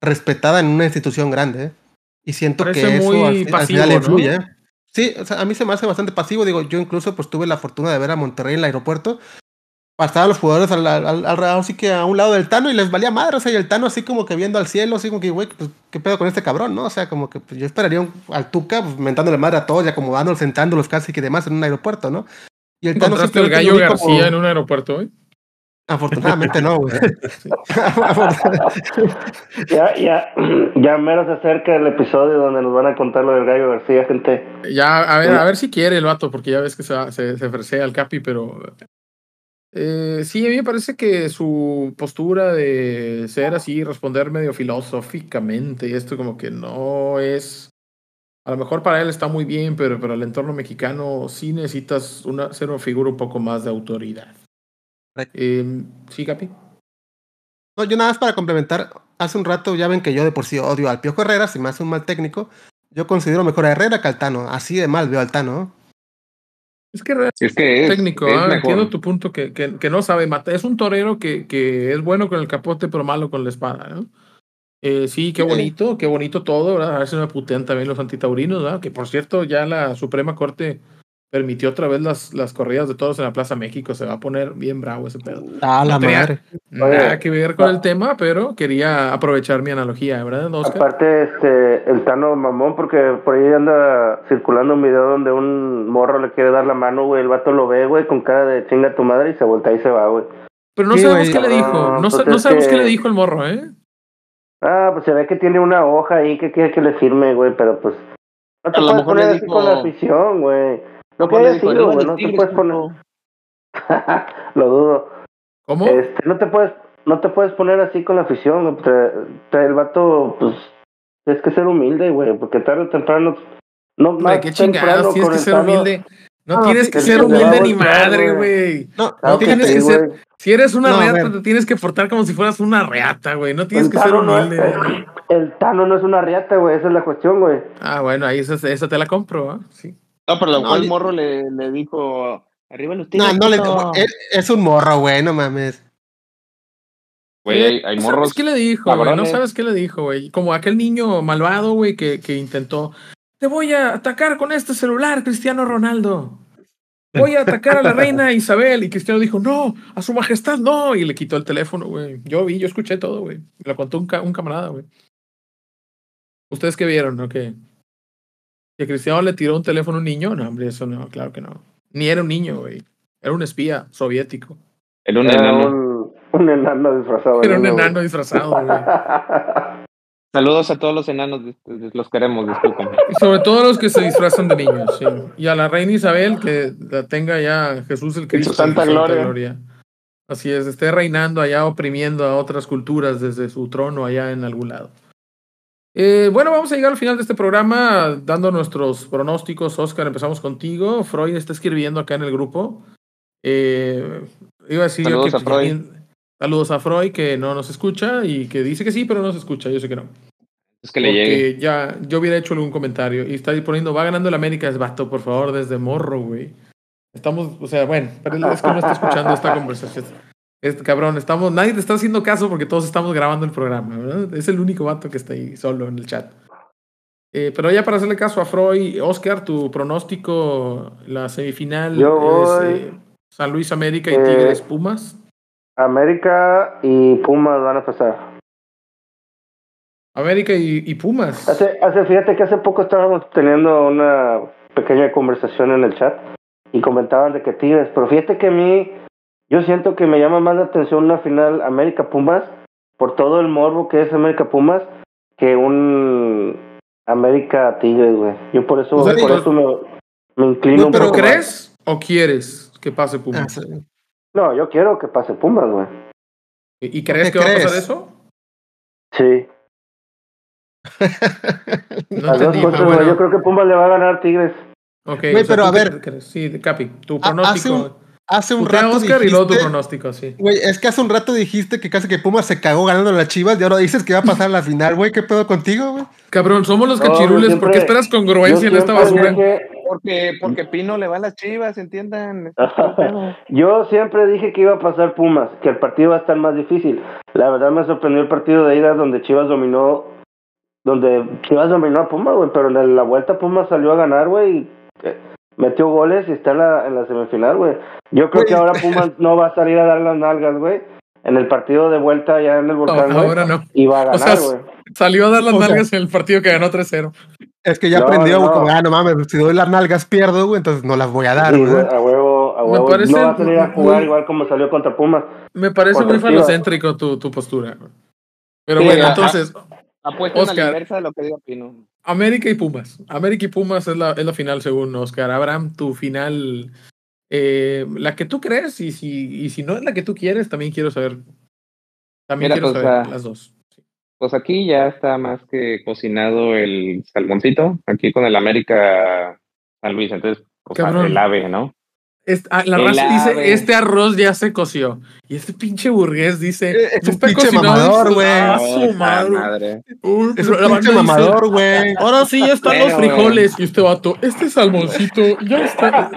respetada en una institución grande, ¿eh? Y siento que eso al, final influye. ¿eh? Sí, o sea, a mí se me hace bastante pasivo. Digo, yo incluso pues tuve la fortuna de ver a Monterrey en el aeropuerto. Pasaban los jugadores alrededor, así que a un lado del Tano y les valía madre. O sea, y el Tano así como que viendo al cielo, así como que, güey, pues, ¿qué pedo con este cabrón, no? O sea, como que pues, yo esperaría al Tuca pues, mentándole madre a todos y acomodándolos, sentándolos casi que demás en un aeropuerto, ¿no? Y el Tano el gallo García en un aeropuerto, güey? Afortunadamente no, güey. (laughs) ya, ya, ya mero se acerca el episodio donde nos van a contar lo del Gallo García, gente. Ya, a ver, a ver si quiere el vato, porque ya ves que se, se, se ofrece al Capi, pero eh, sí, a mí me parece que su postura de ser así, responder medio filosóficamente, y esto como que no es. A lo mejor para él está muy bien, pero para el entorno mexicano sí necesitas una, ser una figura un poco más de autoridad. Eh, sí, Capi. No, yo nada más para complementar, hace un rato ya ven que yo de por sí odio al Piojo Herrera, si me hace un mal técnico, yo considero mejor a Herrera que al Tano, así de mal veo al Tano. Es que es, que técnico, ¿ah? entiendo tu punto que, que, que, no sabe matar. Es un torero que, que es bueno con el capote, pero malo con la espada, ¿no? Eh, sí, qué bonito, qué bonito todo, ¿verdad? A ver si me putean también los antitaurinos, ¿verdad? Que por cierto, ya la Suprema Corte permitió otra vez las, las corridas de todos en la Plaza México. Se va a poner bien bravo ese pedo. Ah, la madre. Nada que ver con el tema, pero quería aprovechar mi analogía, ¿verdad, Oscar? Aparte, este, el Tano mamón, porque por ahí anda circulando un video donde un morro le quiere dar la mano, güey. El vato lo ve, güey, con cara de chinga tu madre y se voltea y se va, güey. Pero no sabemos qué le dijo. No, pues no sabemos qué le dijo el morro, ¿eh? Ah, pues se ve que tiene una hoja ahí que quiere que le firme, güey, pero pues. No te puedes poner así con la afición, güey. Que haya sido, güey, no te puedes poner. (laughs) Lo dudo. ¿Cómo? Este, no te puedes, no te puedes poner así con la afición, el vato, pues, tienes que ser humilde, güey, porque tarde o temprano. No, más qué chingados, tienes que ser humilde. No, tienes que ser humilde ni madre, güey. No, no tienes que ser. Si eres una reata, te tienes que portar como si fueras una reata, güey. No tienes que ser humilde. el, Tano no es una reata, güey. Esa es la cuestión, güey. Ah, bueno, ahí esa, esa te la compro, ¿eh? Sí. No, pero lo cual morro le, le dijo, arriba los. No, no le es, un morro, güey, no mames. Güey, hay, morros. ¿Sabes qué le dijo, güey? No sabes qué le dijo, güey. Como aquel niño malvado, güey, que, que intentó. Te voy a atacar con este celular, Cristiano Ronaldo. Voy a atacar a la reina (laughs) Isabel. Y Cristiano dijo, no, a su majestad no. Y le quitó el teléfono, güey. Yo vi, yo escuché todo, güey. Me lo contó un, un camarada, güey. ¿Ustedes qué vieron o qué? ¿Que Cristiano le tiró un teléfono a un niño? No, hombre, eso no, claro que no. Ni era un niño, güey. Era un espía soviético. Era un enano. Un, enano disfrazado. Era un enano disfrazado, (laughs) güey. Saludos a todos los enanos, los queremos, disculpen. Y sobre todo los que se disfrazan de niños, sí. Y a la reina Isabel, que la tenga ya Jesús el Cristo. santa, gloria. Así es, esté reinando allá, oprimiendo a otras culturas desde su trono allá en algún lado. Eh, bueno, vamos a llegar al final de este programa dando nuestros pronósticos. Oscar, empezamos contigo. Freud está escribiendo acá en el grupo. Eh, iba a decir saludos a Freud. Saludos a Freud que no nos escucha y que dice que sí, pero no nos escucha. Yo sé que no. Es que le llegue. ya yo hubiera hecho algún comentario y está poniendo, va ganando el América, es vato, por favor, desde morro, güey. Estamos, o sea, bueno, pero es que no está escuchando esta conversación. Este, cabrón, estamos, nadie te está haciendo caso porque todos estamos grabando el programa, ¿verdad? Es el único vato que está ahí solo en el chat. Eh, pero ya para hacerle caso a Freud, Oscar, tu pronóstico, la semifinal es eh, San Luis América y Tigres eh, Pumas. América y Pumas van a pasar. América y, Pumas. Hace, hace, fíjate que hace poco estábamos teniendo una pequeña conversación en el chat y comentaban de que Tigres, pero fíjate que a mí Yo siento que me llama más la atención una final América Pumas por todo el morbo que es América Pumas que un América Tigres, güey. Yo por eso, por eso me, inclino. ¿Pero crees o quieres que pase Pumas? Ah, no, yo quiero que pase Pumas, güey. ¿Y crees que va a pasar eso? Sí. (laughs) no Yo creo que Pumas le va a ganar Tigres. Ok, pero a ver. Sí, Capi, tu pronóstico. Hace un rato. Oscar y luego tu pronóstico, sí. Güey, es que hace un rato dijiste que casi que Pumas se cagó ganando a las chivas y ahora dices que va a pasar a la final, güey. ¿Qué pedo contigo, güey? Cabrón, somos los cachirules. ¿Por qué esperas congruencia en esta basura? Porque, porque Pino le va a las chivas, ¿entiendan? (laughs) yo siempre dije que iba a pasar Pumas, que el partido va a estar más difícil. La verdad me sorprendió el partido de ida donde Chivas dominó. Donde Chivas dominó a Pumas, güey. Pero en la vuelta Pumas salió a ganar, güey metió goles y está en la, en la semifinal, güey. Yo creo que ahora Pumas (laughs) no va a salir a dar las nalgas, güey. En el partido de vuelta ya en el volcán, ahora no. Y va a ganar, güey. salió a dar las nalgas en el partido que ganó 3-0. Es que ya aprendió, no. como, ah, no mames, si doy las nalgas pierdo, güey, entonces no las voy a dar, güey. a huevo, a huevo. no va a salir a jugar igual como salió contra Pumas. Me parece muy falocéntrico tu, tu postura. Pero bueno, entonces... Apuesta Oscar, en la inversa de lo que digo Pino. América y Pumas. América y Pumas es la, es la final según Oscar. Abraham, tu final, eh, la que tú crees y si, y si no es la que tú quieres, también quiero saber. También quiero pues, saber las dos. Pues aquí ya está más que cocinado el salmoncito, aquí con el América San Luis, entonces, pues, el ave, ¿no? Ah, la raza dice, este arroz ya se coció. Y este pinche burgués dice, eh, es un pinche mamador, güey. Ah, su madre. es un pinche mamador, güey. Ahora sí ya están los frijoles. Y este vato, este salmoncito ya está.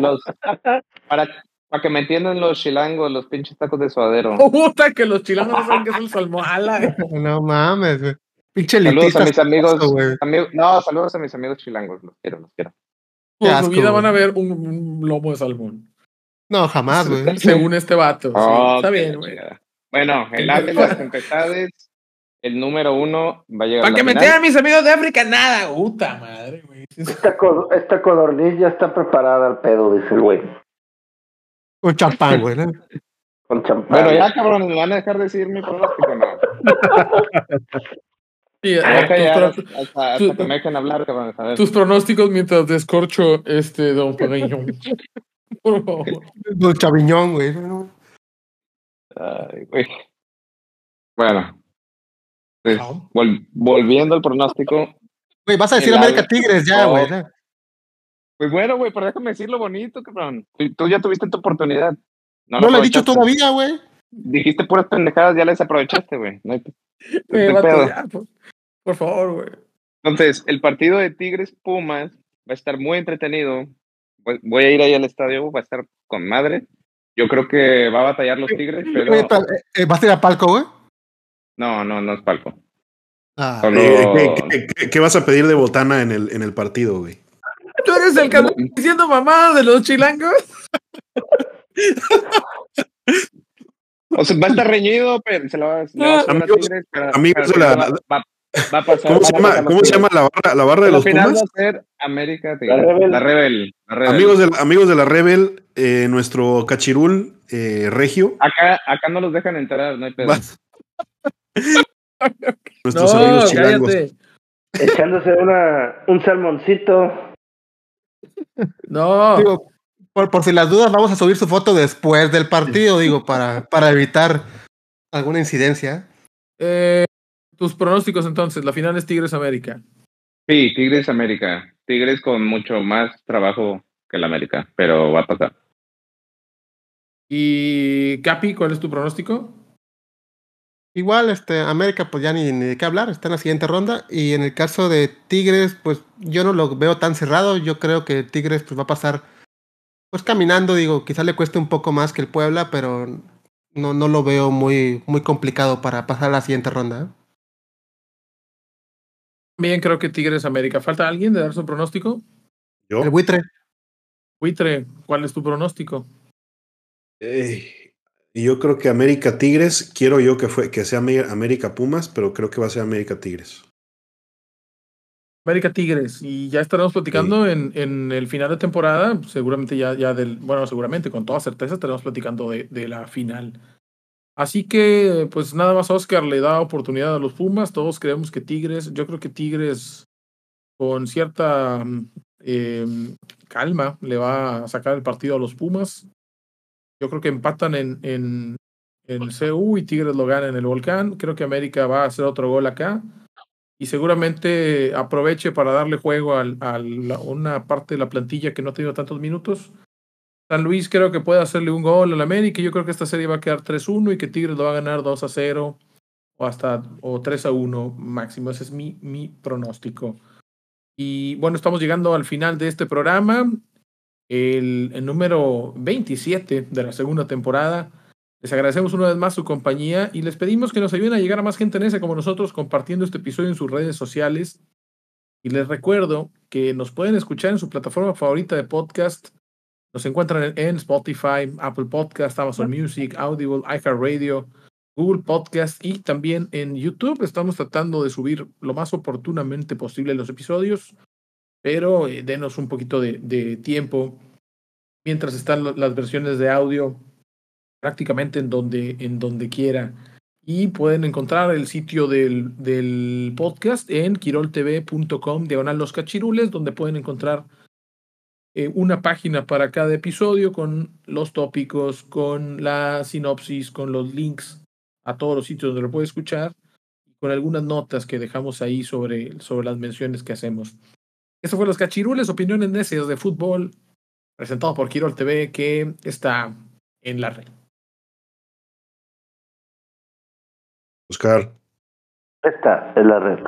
para, para que me entiendan los chilangos, los pinches tacos de suadero. (laughs) Puta, que los chilangos no saben que es el salmón. (laughs) No mames, güey. Pinche Saludos a mis amigos, No, saludos a mis amigos chilangos. Los quiero, los quiero. Por su vida van a ver un lomo de salmón. No, jamás, güey. Según este vato. está bien, güey. Bueno, el ave de las tempestades, el número uno va a llegar. Para que me tengan mis amigos de África, nada. Puta madre, güey. Esta, esta codorniz ya está preparada al pedo, dice el güey. Con champán, güey. Con champán. Bueno, ya, cabrón, ¿me van a dejar decir mi pronóstico no? (laughs) Sí, hasta, que me dejen hablar, cabrón. Tus pronósticos mientras descorcho este Don Pagayón. (laughs) Los Chaviñón, güey. Ay, güey. Bueno. Pues, volviendo al pronóstico. Güey, vas a decir América Tigres ya, güey. Pues bueno, güey, pero déjame decir lo bonito, cabrón. Tú ya tuviste tu oportunidad. No, lo, he dicho todavía, güey. Dijiste puras pendejadas, ya les aprovechaste, güey. No hay... por, por favor, güey. Entonces, el partido de Tigres Pumas va a estar muy entretenido voy a ir ahí al estadio, va a estar con madre. Yo creo que va a batallar los Tigres, pero... Eh, eh, ¿Vas a ir a palco, güey? No, no, no es palco. Ah. Eh, ¿qué, vas a pedir de botana en el, en el partido, güey? ¿Tú eres el que anda diciendo mamá de los chilangos? o sea, va a estar reñido, pero se lo va a... Ah, amigos, amigos de la, ¿Cómo, se llama, ¿Cómo se llama la barra, la barra de los Pumas? Va a ser América la, Rebel. La, Rebel, Amigos, de, amigos de la Rebel, eh, nuestro cachirul eh, regio. Acá, acá no los dejan entrar, no hay pedo. (laughs) Nuestros no, amigos chilangos. Echándose una, un salmoncito. No. Digo, por, por si las dudas, vamos a subir su foto después del partido, digo, para, para evitar alguna incidencia. Eh, tus pronósticos entonces, la final es Tigres América. Sí, Tigres América. Tigres con mucho más trabajo que la América, pero va a pasar. Y Capi, ¿cuál es tu pronóstico? Igual, este, América, pues ya ni, ni, de qué hablar, está en la siguiente ronda. Y en el caso de Tigres, pues yo no lo veo tan cerrado. Yo creo que Tigres pues, va a pasar, pues caminando, digo, quizá le cueste un poco más que el Puebla, pero no, no lo veo muy, muy complicado para pasar a la siguiente ronda. ¿eh? También creo que Tigres América. ¿Falta alguien de dar su pronóstico? Yo. El buitre. Buitre, ¿cuál es tu pronóstico? yo creo que América Tigres, quiero yo que, fue, que sea América Pumas, pero creo que va a ser América Tigres. América Tigres. Y ya estaremos platicando en, en, el final de temporada. Seguramente ya, ya del. Bueno, seguramente, con toda certeza, estaremos platicando de, de la final. Así que, pues nada más Oscar le da oportunidad a los Pumas. Todos creemos que Tigres, yo creo que Tigres con cierta eh, calma le va a sacar el partido a los Pumas. Yo creo que empatan en, en, en CU y Tigres lo gana en el Volcán. Creo que América va a hacer otro gol acá y seguramente aproveche para darle juego a, una parte de la plantilla que no ha tenido tantos minutos. San Luis creo que puede hacerle un gol al América. Yo creo que esta serie va a quedar 3-1 y que Tigres lo va a ganar 2-0 o hasta o 3-1 máximo. Ese es mi, mi pronóstico. Y bueno, estamos llegando al final de este programa, el, el número 27 de la segunda temporada. Les agradecemos una vez más su compañía y les pedimos que nos ayuden a llegar a más gente en ese como nosotros compartiendo este episodio en sus redes sociales. Y les recuerdo que nos pueden escuchar en su plataforma favorita de podcast. Nos encuentran en Spotify, Apple Podcast, Amazon Music, Audible, iHeartRadio, Google Podcast y también en YouTube. Estamos tratando de subir lo más oportunamente posible los episodios, pero eh, denos un poquito de, de tiempo mientras están las versiones de audio prácticamente en donde, en donde quiera. Y pueden encontrar el sitio del, del podcast en quiroltv.com, diagonal los cachirules, donde pueden encontrar eh, una página para cada episodio con los tópicos, con la sinopsis, con los links a todos los sitios donde lo puede escuchar, con algunas notas que dejamos ahí sobre, sobre las menciones que hacemos. Eso fue Los Cachirules, opiniones necias de fútbol, presentado por Quirol TV, que está en la red. Oscar. Esta es la red.